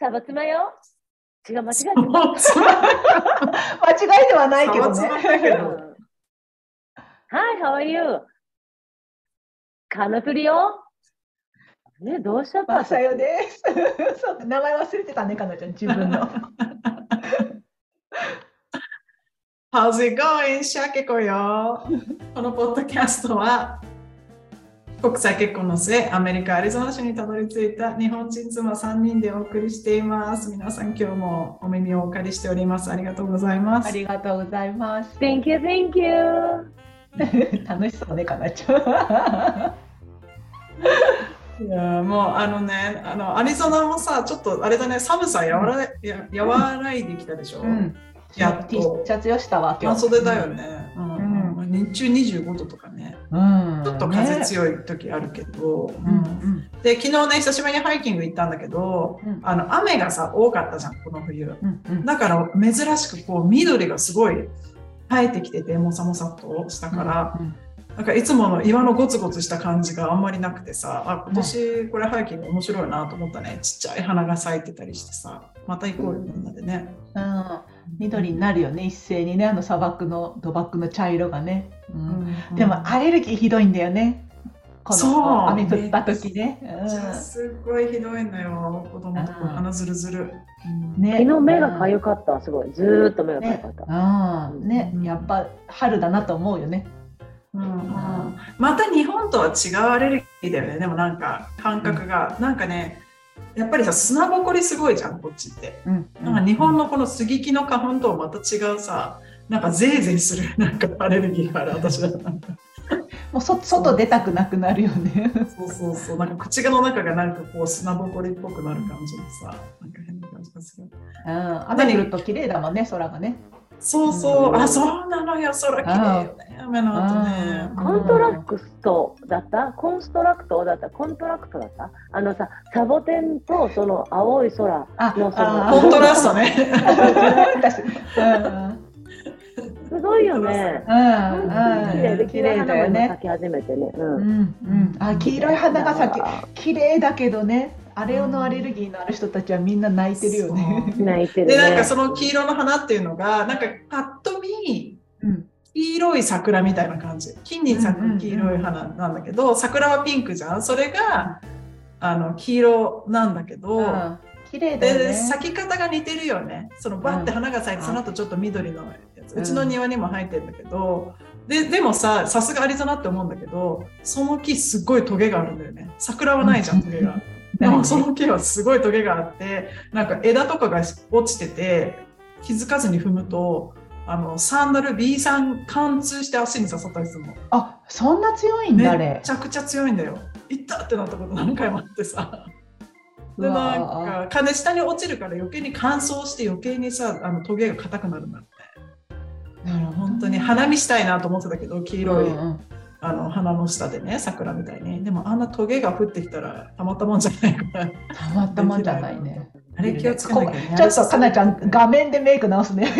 サバツマよ。違う、間違え 間違いではないけどね。Hi, how are you? カナプリよ。ね、どうしちゃった？マサヨです。そう名前忘れてたね、かなちゃん、自分の。How's it going? シャケコよ。このポッドキャストは国際結婚の末、アメリカ・アリゾナ州にたどり着いた日本人妻3人でお送りしています。皆さん、今日もお耳をお借りしております。ありがとうございます。ありがとうございます。Thank you, thank you. 楽しそうね、かなちゃん。いやもうあのねあの、アリゾナもさ、ちょっとあれだね、寒さ和ら,、や和らいできたでしょ。うん。やっ T とシャツよしたわ、今半日。袖だよね。うんうん日中25度とかね。うん。ちょっと風強い時あるけど、ね。うんで昨日ね久しぶりにハイキング行ったんだけどうん。あの雨がさ多かったじゃんこの冬うんうん。だから珍しくこう緑がすごい生えてきててもさもさっとしたから、うんなんかいつもの岩のゴツゴツした感じがあんまりなくてさあ今年これハイキング面白いなと思ったねちっちゃい花が咲いてたりしてさまた行こうよみんなでねうん、緑になるよね。一斉にね。あの砂漠の土漠の茶色がね、うん。でもアレルギーひどいんだよね。こそう。の雨降った時ね、じゃあすっごいひどいのよ。子供とか鼻ずるずる、うん、ね。昨日目が痒かった、すごい。ずーっと目が痒かった。うん。ね。やっぱ春だなと思うよね。うんうん。また日本とは違うアレルギーだよね。でもなんか感覚が、なんかねやっぱりさ砂ぼこりすごいじゃんこっちって。うん。なんか日本のこの杉木の花粉とはまた違うさなんかゼーゼーする なんかアレルギーがある私は。なんかもうそ外出たくなくなるよね。そうそうそう。なんか口の中がなんかこう砂ぼこりっぽくなる感じでさなんか変な感じがする。うん。雨降ると綺麗だもんね空がねそうそう、うん。あそうなのよ。空綺麗よね。雨の後ね。うん。コントラクトだった？コンストラクトだった？コントラクトだった？あのさ、サボテンとその青い空あのそのあコントラストね。私うん。すごいよね。うん。綺麗でうん綺麗だよね。咲き始めてね。う。うんんうん。あ黄色い花が咲き綺麗だけどねあれのアレルギーのある人たちはみんな泣いてるよね。泣いてるね。でなんかその黄色の花っていうのがなんかパッと見うん。黄色い桜みたいな感じ。金に咲く黄色い花なんだけど、桜はピンクじゃん。それがあの黄色なんだけど、うん。綺麗だよでね。咲き方が似てるよね。そのバッて花が咲いて、うん。その後ちょっと緑のやつ、ううんちの庭にも生えてるんだけどででもささすがアリゾナって思うんだけどその木すっごいトゲがあるんだよね。桜はないじゃんトゲが。でもその木はすごいトゲがあってなんか枝とかが落ちてて気づかずに踏むとあのサンダル B さん貫通して足に刺さったりするの。あそんな強いんだあめれち。ゃくちゃ強いんだよ。いったってなったこと何回もあってさ。でなんか金下に落ちるから余計に乾燥して余計にさあのトゲが硬くなるんだって。だから本当に花見したいなと思ってたけど黄色い、うんうんあの花の下でね桜みたいに。でもあんなトゲが降ってきたらたまったもんじゃないから。たまったもんじゃないね。あれ気をつけなきゃね。ちょっとかなちゃん画面でメイク直すね。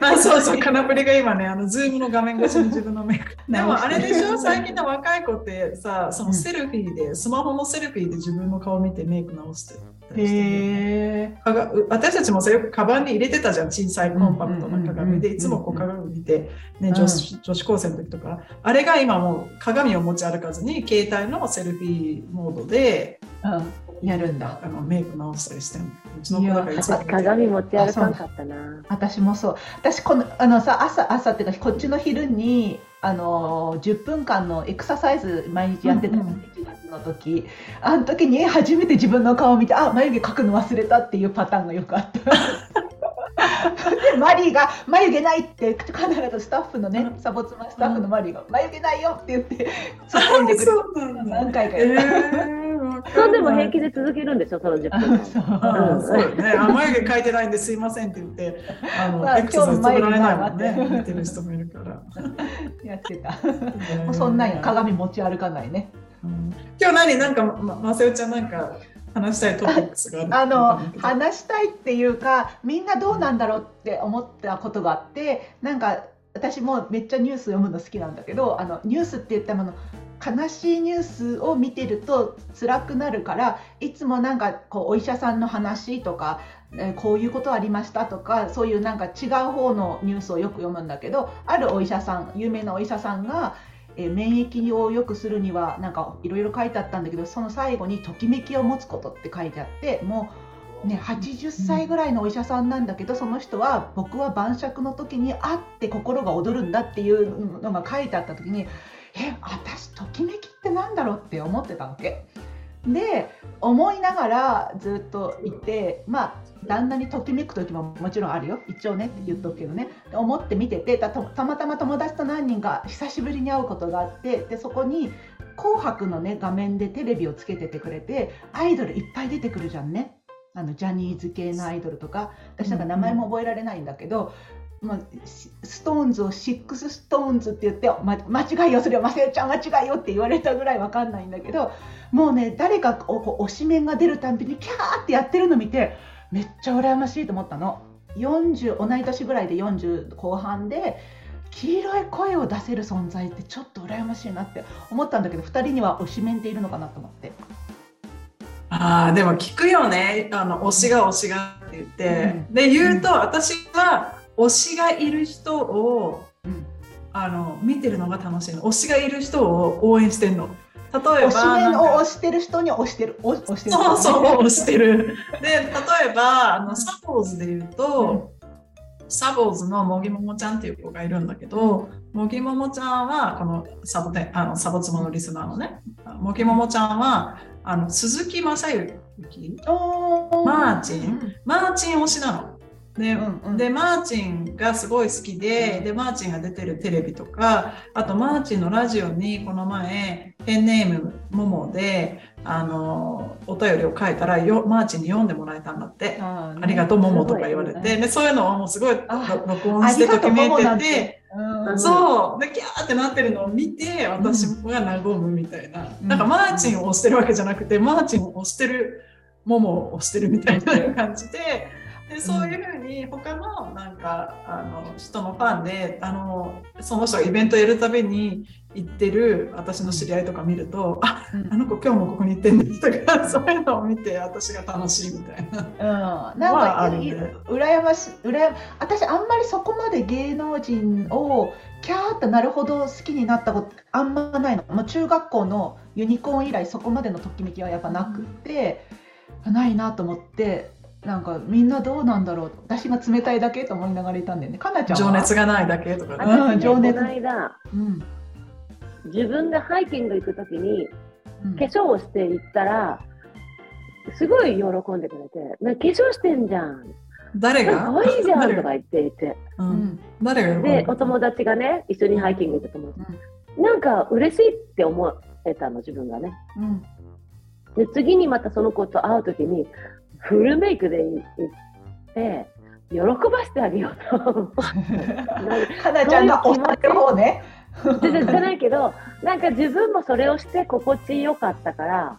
あそうそう、カナプリが今ね、あの、ズームの画面越しに自分のメイク。でもあれでしょ、最近の若い子ってさ、そのセルフィーで、スマホのセルフィーで自分の顔見てメイク直して。るへえ。私たちもさ、よくカバンに入れてたじゃん、小さいコンパクトな鏡で、うんいつもこう鏡見て、ね、うん。女子女子高生の時とか、あれが今もう鏡を持ち歩かずに、携帯のセルフィーモードで、うん。やるんだ。あのメイク直したりしてるの。うちの鏡持ち歩かんかったな。私もそう。私このあのさ朝朝っていうかこっちの昼にあの10分間のエクササイズ毎日やってたの、うんうん。1月の時。あの時に初めて自分の顔を見てあ眉毛描くの忘れたっていうパターンがよくあった。でマリーが眉毛ないって必ずスタッフのねサボツマスタッフのマリーが眉毛ないよって言って突っ込んでくる。何回かえやった。それでも平気で続けるんでしょ、その10分間。そうね。あ眉毛描いてないんですいませんって言って、あの、まあエクササイズ止められないもんね。見てる人もいるから。やってた。もうそんなんや鏡持ち歩かないね。うん今日何なんかままさよちゃんなんか話したいトピックスがああのって話したいっていうかみんなどうなんだろうって思ったことがあってなんか私もめっちゃニュース読むの好きなんだけどあのニュースって言ったもの悲しいニュースを見てると辛くなるからいつもなんかこうお医者さんの話とか、えーこういうことありましたとかそういうなんか違う方のニュースをよく読むんだけどあるお医者さん有名なお医者さんが、え免疫を良くするにはなんかいろいろ書いてあったんだけどその最後に「ときめきを持つこと」って書いてあってもうね80歳ぐらいのお医者さんなんだけどその人は僕は晩酌の時に会って心が躍るんだっていうのが書いてあった時にえ私ときめきってなんだろうって思ってたわけ。で思いながらずっといてまあ旦那にときめく時ももちろんあるよ。一応ねって言っとくけどね。思って見ててたまたま友達と何人か久しぶりに会うことがあってでそこに「紅白」のね画面でテレビをつけててくれてアイドルいっぱい出てくるじゃんね。あのジャニーズ系のアイドルとか。私なんか名前も覚えられないんだけど、まあ、スストーンズをシックスストーンズって言って、ま、間違いよそれはませよちゃん間違いよって言われたぐらいわかんないんだけどもうね誰かこうこう推しメンが出るたんびにキャーってやってるの見てめっちゃ羨ましいと思ったの。40同い年ぐらいで40後半で黄色い声を出せる存在ってちょっと羨ましいなって思ったんだけど2人には推しメンっているのかなと思って。ああでも聞くよね。あの推しが推しがって言って、で言うと、私は推しがいる人をうん。あの見てるのが楽しいの。推しがいる人を応援してんの例えば推しを推してる人に推してる。推推してる。そうそう推してる。で例えばあのサボーズで言うと、サボーズのもぎももちゃんっていう子がいるんだけどもぎももちゃんはこのサボテンあのサボツモのリスナーのねもぎももちゃんはあの鈴木雅之。マーチン。マーチン推しなの。で,、うんうん。でマーチンがすごい好きででマーチンが出てるテレビとかあとマーチンのラジオにこの前ペンネームももであのお便りを書いたらよマーチンに読んでもらえたんだって。あーありがとう、ももとか言われて、でそういうのをもうすごい録音してときめいてて、うん。そう、で、キャーってなってるのを見て、私が和むみたいな。うん。なんか、マーチンを押してるわけじゃなくて、マーチンを押してる、ももを押してるみたいな感じで、でそういうふうに他のなんかあの人のファンであのその人がイベントやるたびに行ってる私の知り合いとか見ると、あうん。あの子今日もここに行ってんですとかそういうのを見て私が楽しいみたいな。うん、なんかいるね羨ましい。羨ま私あんまりそこまで芸能人をキャーってなるほど好きになったことあんまないの。もう中学校のユニコーン以来そこまでのときめきはやっぱなくて、ないなと思ってなんかみんなどうなんだろう。私が冷たいだけと思いながらいたんだよね。かなちゃんは？情熱がないだけとかね。うん情熱。この間、うん。自分がハイキング行くときに、うん。化粧をして行ったら、すごい喜んでくれて、な化粧してんじゃん。誰が？可愛いじゃんとか言っていて。ううん。ん誰がで、だお友達がね、一緒にハイキング行った友達。なんか嬉しいって思えたの、自分がね。うん。で、次にまたその子と会うときに、フルメイクで行って、喜ばしてあげようと。かなちゃんが押される方ね。じゃないけど、なんか自分もそれをして心地よかったから、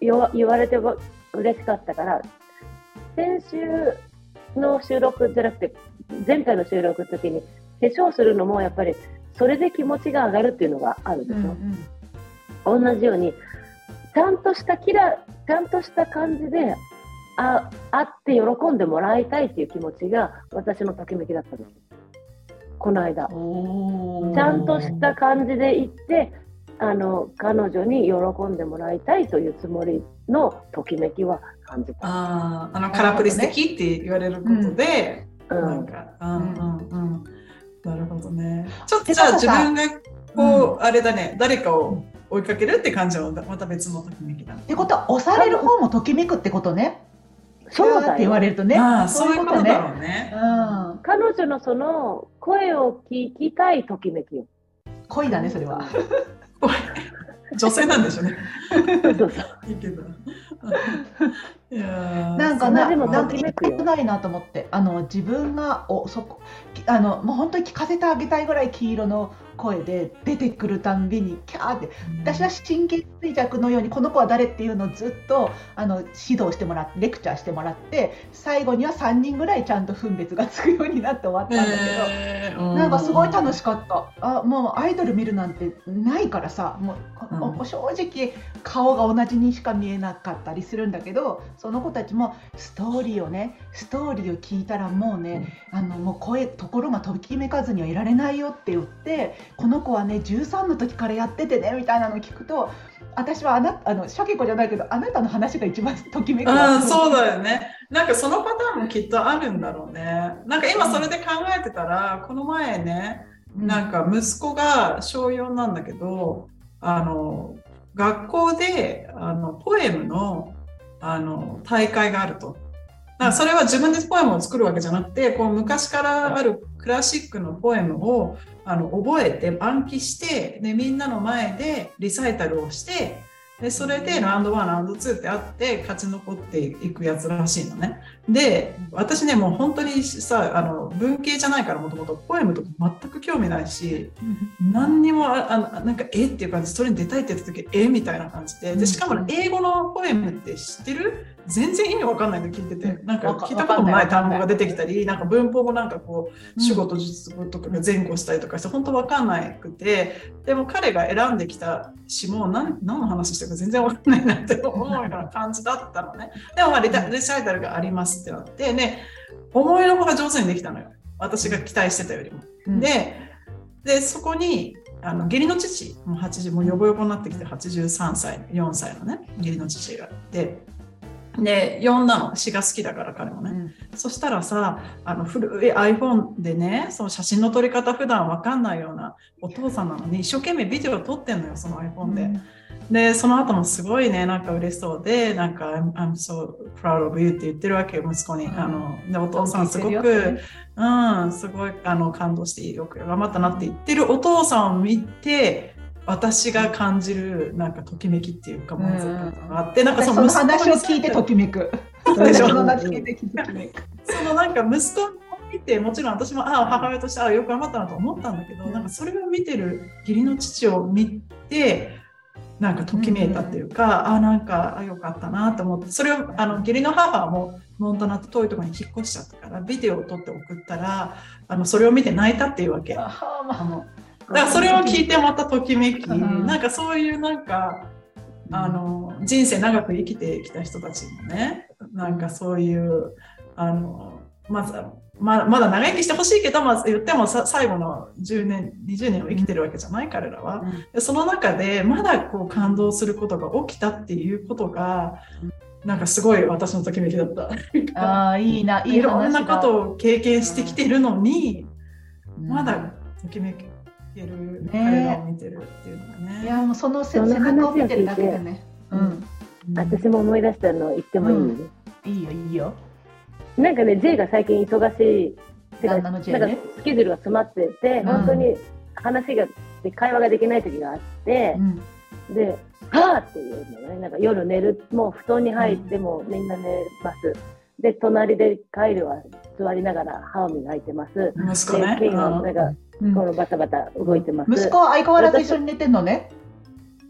言われても嬉しかったから、先週の収録じゃなくて、前回の収録の時に、化粧するのもやっぱり、それで気持ちが上がるっていうのがあるでしょ。同じように、ちゃんとしたキラ、ちゃんとした感じで、あ、会って喜んでもらいたいっていう気持ちが私のときめきだったんですよ。この間。ちゃんとした感じで行って、あの、彼女に喜んでもらいたいというつもりのときめきは感じた。あーあのカラプリ素敵って言われることで、うん。なんか、うんうんうん。なるほどね。ちょっとでじゃあ自分がこう、あれだね、誰かを追いかけるって感じはまた別のときめきだ。ってことは押される方もときめくってことね。そうだよって言われるとね。ああ、そういうことだね。ろうね。うん。彼女のその声を聞きたいときめきよ。恋だねそれは。女性なんでしょうね。いいけど。いやーなんかな、でもなんかときめくよ言いたくないなと思って、あの自分がおそこあのもう本当に聞かせてあげたいぐらい黄色の声で出てくるたんびにキャーって私は神経衰弱のようにこの子は誰っていうのをずっとあの指導してもらってレクチャーしてもらって最後には3人ぐらいちゃんと分別がつくようになって終わったんだけど、えー。なんかすごい楽しかった。あもうアイドル見るなんてないからさもう、うん。お正直顔が同じにしか見えなかったりするんだけどその子たちもストーリーをねストーリーを聞いたらもうね、あのもう声ところがときめかずにはいられないよって言ってこの子はね13の時からやっててねみたいなのを聞くと私はあなあのシャケ子じゃないけどあなたの話が一番ときめくわうん、そうだよね。なんかそのパターンもきっとあるんだろうね。なんか今それで考えてたら、この前ね、なんか息子が小4なんだけど、あの、学校であのポエムのあの大会があると。だからそれは自分でポエムを作るわけじゃなくて、こう昔からあるクラシックのポエムをあの覚えて暗記してで、みんなの前でリサイタルをして、でそれでラウンド1、ラウンド2ってあって勝ち残っていくやつらしいのね。で、私ね、もう本当にさ、あの文系じゃないからもともとポエムとか全く興味ないし、何にもああなんかえ？っていう感じそれに出たいって言った時え？みたいな感じで。でしかも英語のポエムって知ってる？全然意味わかんないの聞いてて。なんか聞いたこともない単語が出てきたりなん。か文法もなんかこう主語と述語とかが前後したりとかして本当わかんなくてでも彼が選んできた詩も何何の話してるか全然わかんないなって思うような感じだったのね。でもまあリタリサイタルがありますってなってね思いのほか上手にできたのよ。私が期待してたよりも。うん。ででそこにあの義理の父もう80もうヨボヨボになってきて83歳4歳のね義理の父が。いてで呼んだの詩が好きだから彼もね、うん。そしたらさあの古い iPhone でねその写真の撮り方普段わかんないようなお父さんなのに一生懸命ビデオ撮ってんのよその iPhone で。でその後もすごいねなんか嬉しそうでなんか「I'm, I'm so proud of you」って言ってるわけよ息子に、うん。あのでお父さんすごく、うん、すごいあの感動してよく頑張ったなって言ってるお父さんを見て私が感じるなんかときめきっていうか満足感があって、なんか私その話を聞いてときめく。そうでしょその話聞いてときめく。そのなんか息子を見てもちろん私もああ母親としてああよく頑張ったなと思ったんだけど、なんかそれを見てる義理の父を見てなんかときめいたっていうか、ああなんかあよかったなと思ってそれをあの義理の母もモンタナって遠いところに引っ越しちゃったからビデオを撮って送ったらあのそれを見て泣いたっていうわけ。ああまあのだからそれを聞いてまたときめき、うん。なんかそういうなんかあの人生長く生きてきた人たちのねなんかそういうあのまずままだ長生きしてほしいけど、まあ、言ってもさ最後の10年20年を生きてるわけじゃない彼らは、でその中でまだこう感動することが起きたっていうことがなんかすごい私のときめきだった。あーいいな、いいいろんなことを経験してきてるのに、うん。まだときめけるね彼らを見てるっていうのがね。いやもうそのせその背中を見てるだけでね。うん。私も思い出したの言ってもいい、うんいいよいいよ。なんかね J が最近忙しいてか旦那の J なんかねスケジュールが詰まってて、ん本当に話がで会話ができない時があってう、ん。で「はあ!」っていうのねなんか夜寝るもう布団に入ってもうみんな寝ますで隣でカイルは座りながら歯を磨いてます息子ね。でケインはなんかうんこのバタバタ動いてます、息子は相変わらず一緒に寝てんのね？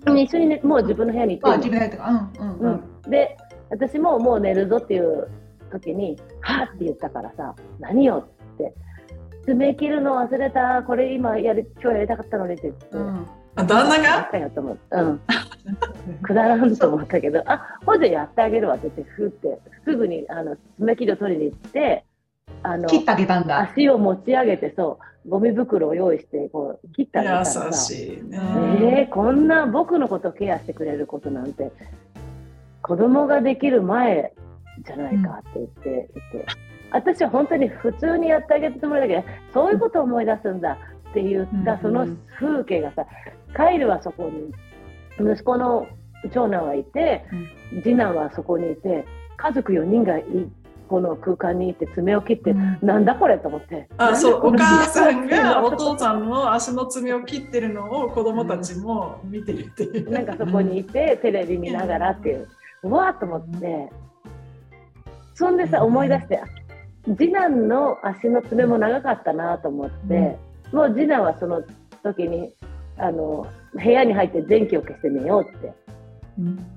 一緒にねもう自分の部屋に行あ、ってる自分でやってうんうんの、うん、で私ももう寝るぞっていう時に「はあ!」って言ったからさ「何よ!」って「爪切るの忘れたこれ今やり今日やりたかったのに」って言って。うん。あ旦那やがったよと思う。うん。くだらんと思ったけど、あ、ほんじゃやってあげるわって言って、ふって、すぐに、あの、爪切りを取りに行って、あの、切ってあげたんだ。足を持ち上げて、そう、ゴミ袋を用意して、こう、切ってあげたらさ優、しいね。えー、こんな僕のことケアしてくれることなんて、子供ができる前じゃないかって言って、言って、私は本当に普通にやってあげたつもりだけど、そういうことを思い出すんだって言った、うんその風景がさ、カイルはそこに、息子の長男はいて、次男はそこにいて、家族4人がいこの空間にいて爪を切って、うん。なんだこれと思って。あ、そう、お母さんが おこ父さんの足の爪を切ってるのを子供たちも見てるっていう。なんかそこにいて、テレビ見ながらっていう、うわーっと思って、そんでさ、思い出して、次男の足の爪も長かったなと思って、もう次男はその時に、あの、部屋に入って電気を消して寝ようって。うん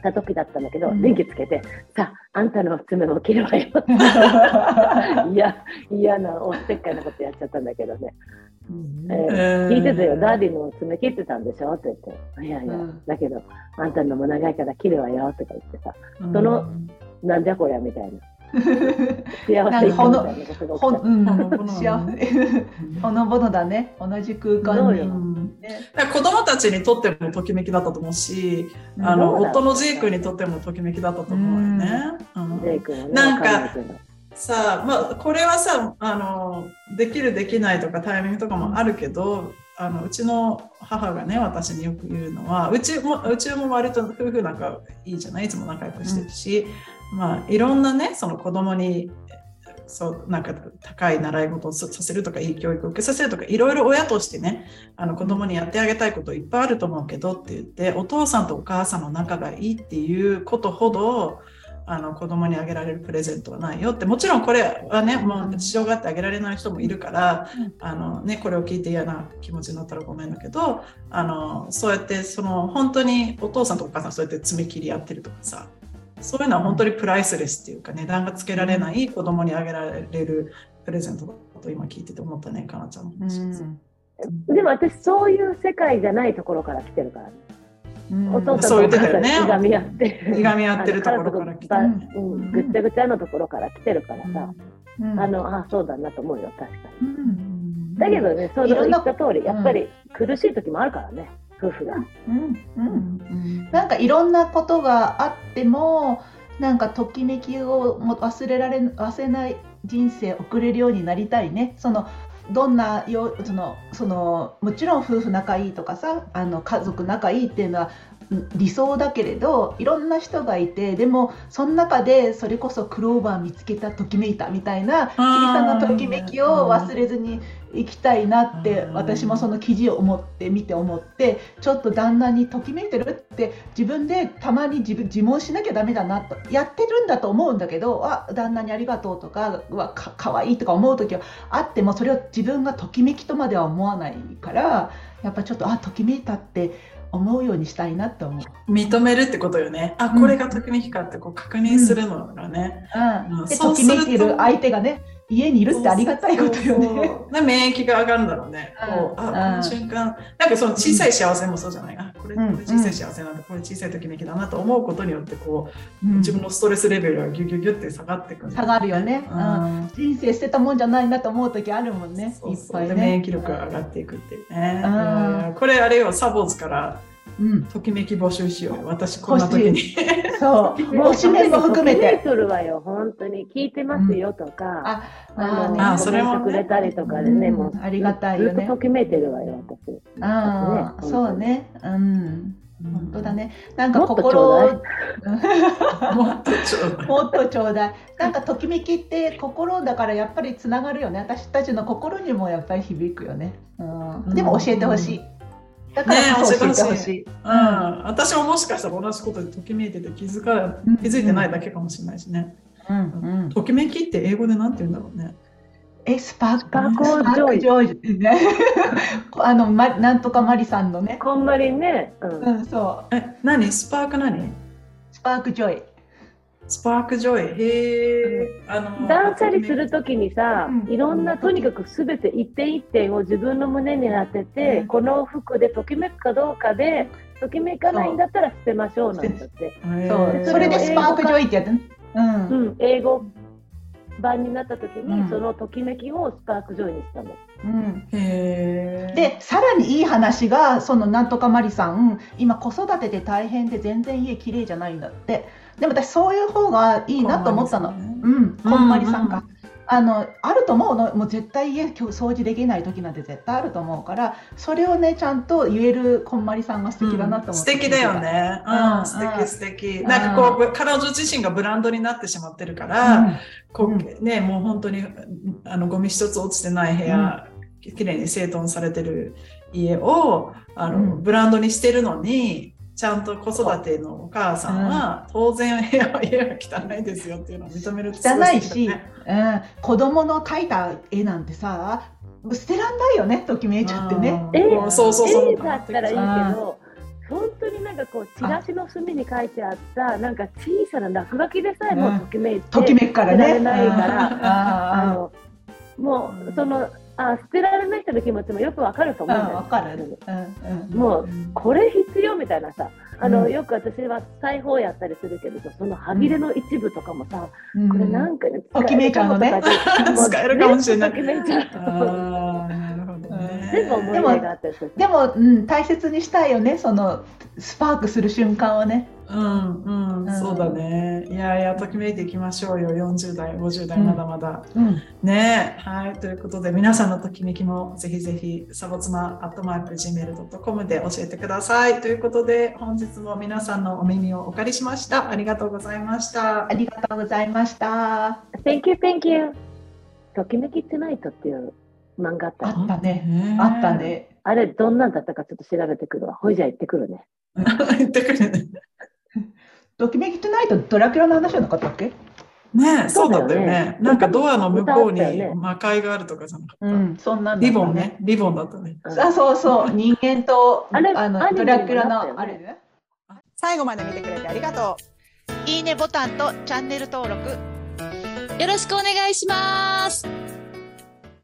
た時だったんだけど、うん。電気つけて、さあ、あんたの爪も切るわよって。いや、嫌な、おせっかいなことやっちゃったんだけどね。えーえー聞いてたよ、ダーディの爪切ってたんでしょって。言って、いやいや、うん。だけど、あんたのも長いから切るわよとか言ってさ、うん。そのなんじゃこりゃみたいな。幸せ。いかみたいなことが起きた。ほんうんほのぼの幸せ。ほのぼのだね同じ空間にね子供たちにとってもときめきだったと思うし、あの夫のジェイクにとってもときめきだったと思うよね。うんジェイ君はね、なんかさあ、まあ、これはさあのできるできないとかタイミングとかもあるけどあのうちの母がね私によく言うのはうちもうちも割と夫婦仲いいじゃないいつも仲良くしてるし、まあいろんなねその子供にそうなんか高い習い事をさせるとかいい教育を受けさせるとかいろいろ親としてねあの子供にやってあげたいこといっぱいあると思うけどって言ってお父さんとお母さんの仲がいいっていうことほどあの子供にあげられるプレゼントはないよって。もちろんこれはねもう事情があってあげられない人もいるから、あのね、これを聞いて嫌な気持ちになったらごめんだけどあのそうやってその本当にお父さんとお母さんそうやって爪切り合ってるとかさそういうのは本当にプライスレスっていうか値段がつけられない子供にあげられるプレゼントだと今聞いてて思ったねかなちゃんのう話。ん。でも私、そういう世界じゃないところから来てるからね。うん。お父さんとお母いがみ合って。いがみ合ってるところから来てあるうんぐっちゃぐちゃのところから来てるからさ、うん。あの、あ、そうだなと思うよ、確かに。うん。だけどね、そう言った通り、やっぱり苦しい時もあるからね、夫婦が。うんうんなんかいろんなことがあってもなんかときめきをも忘れられ忘れない人生送れるようになりたいねそのどんなよそのそのもちろん夫婦仲いいとかさあの家族仲いいっていうのはうん理想だけれどいろんな人がいてでもその中でそれこそクローバー見つけたときめいたみたいな小さなときめきを忘れずに生きたいなってうん私もその記事を思って見て思ってちょっと旦那にときめいてるって自分でたまに自分自問しなきゃダメだなとやってるんだと思うんだけどあ旦那にありがとうとかうわかかわいいとか思う時はあってもそれを自分がときめきとまでは思わないからやっぱちょっとあときめいたって思うようにしたいなと思う。認めるってことよね。あ、これがときめきかってこう確認するのがね。うん、でとそうするときめいてる相手がね家にいるってありがたいことよね。そうで免疫が上がるんだろうね。こううんあこの瞬間、なんかその小さい幸せもそうじゃない。あこれこうんれ小さい幸せなんだ、これ小さいときめきだなと思うことによってこううん。自分のストレスレベルがギュギュギュって下がっていくんだ下がるよね、ううん。ん人生捨てたもんじゃないなと思う時あるもんね。そうそう。いっぱいで免ね。疫力が上がっていくっていうね。これあれよ、サボーズからうん、ときめき募集しようよ。私こんな時に。そう、もう推しメンも含めて。とるわよ、本当に。聞いてますよとか、あ、あのねあそれもねくれたりとかでね、うんもうありがたいよねずっとときめいてるわよ、私。あーねそうね、うん、本当だね。なんかもっとちょ心をうだい もっとちょうだい。もっとちょうだい。なんかときめきって心だからやっぱりつながるよね。私たちの心にもやっぱり響くよね。うん、でも教えてほしい。だからこそ教えてほしい。うん、私ももしかしたら同じことでときめいてて気づかうん気づいてないだけかもしれないしね。うんうん。ときめきって英語でなんて言うんだろうね。え、スパークジョイ spark joy ね。あの、ま、なんとかマリさんのね。こんまりね、うんうん、そう。え、何？スパーク何？ spark joy。 spark joy。へえ。あの断捨離するときにさ、うんいろんなとにかくすべて一点一点を自分の胸に当てて、うんこの服でときめくかどうかでときめかないんだったら捨てましょうなんだって、へそう。ーそれで spark joy ってやってね。うん。うん、英語版になったときに、うんそのときめきを spark joy にしたの。うん。でさらにいい話がそのなんとかマリさん今子育てで大変で全然家綺麗じゃないんだってでも私そういう方がいいなと思ったの。こんね。うん。こんまりさんが、うあのあると思うの。もう絶対家今日掃除できない時なんて絶対あると思うからそれをねちゃんと言えるこんまりさんが素敵だなと思って、素敵だよね。う、うんん。素うん敵。素敵。なんかこう、彼女自身がブランドになってしまってるから、こうん。うね、もう本当にあのゴミ一つ落ちてない部屋、きれいに整頓されてる家をあの、うん。ブランドにしてるのに、ちゃんと子育てのお母さんは、当然部屋は家は汚いですよっていうのを認めるってすご汚いし、うん、子供の描いた絵なんてさ捨てらんないよねときめいちゃってね。うんえうんそうそうそう。絵だったらいいけど、本当になんかこう、チラシの隅に書いてあった、なんか小さな落書きでさえもうん。ときめいて、ときめくからね。捨てられないから、ああの、もう、その、あ、捨てられない人の気持ちもよくわかるとあ、思うんだよ。わかる。うんうん。もう、これ必要みたいなさ、あの、うんよく私は裁縫やったりするけどさ、その歯切れの一部とかもさ、うん。これなんかね、ときめいちゃうのね。使 えるかもしれないなるほどね。全部思い出があったりする。でも、うん、大切にしたいよね、そのスパークする瞬間はね。うんうん、うんそうだね。いやいや、ときめいていきましょうよ。40代、50代、うんまだまだ。うん、ねはい。ということで、皆さんのときめきもぜひぜひ、サボツマアットマーク Gmail.com で教えてください。ということで、本日も皆さんのお耳をお借りしました。ありがとうございましたあ。りがとうございました。Thank you, thank you. ときめきトゥナイトっていう漫画あったあのったね。ねあった。ね。あれ、どんなんだったかちょっと調べてくるわ。ほいじゃあ行ってくるね。言ってくるね。ドキュメントナイト、ドラキュラの話じゃなかったっけ？ねそうだったよね。なんかドアの向こうに魔界があるとかじゃなかった。ん、そんなんリボンね。。リボンだったね。うんあ、そうそう、人間と、あれのドラキュラの、あれ？ね。最後まで見てくれてありがとう。いいねボタンとチャンネル登録よろしくお願いします。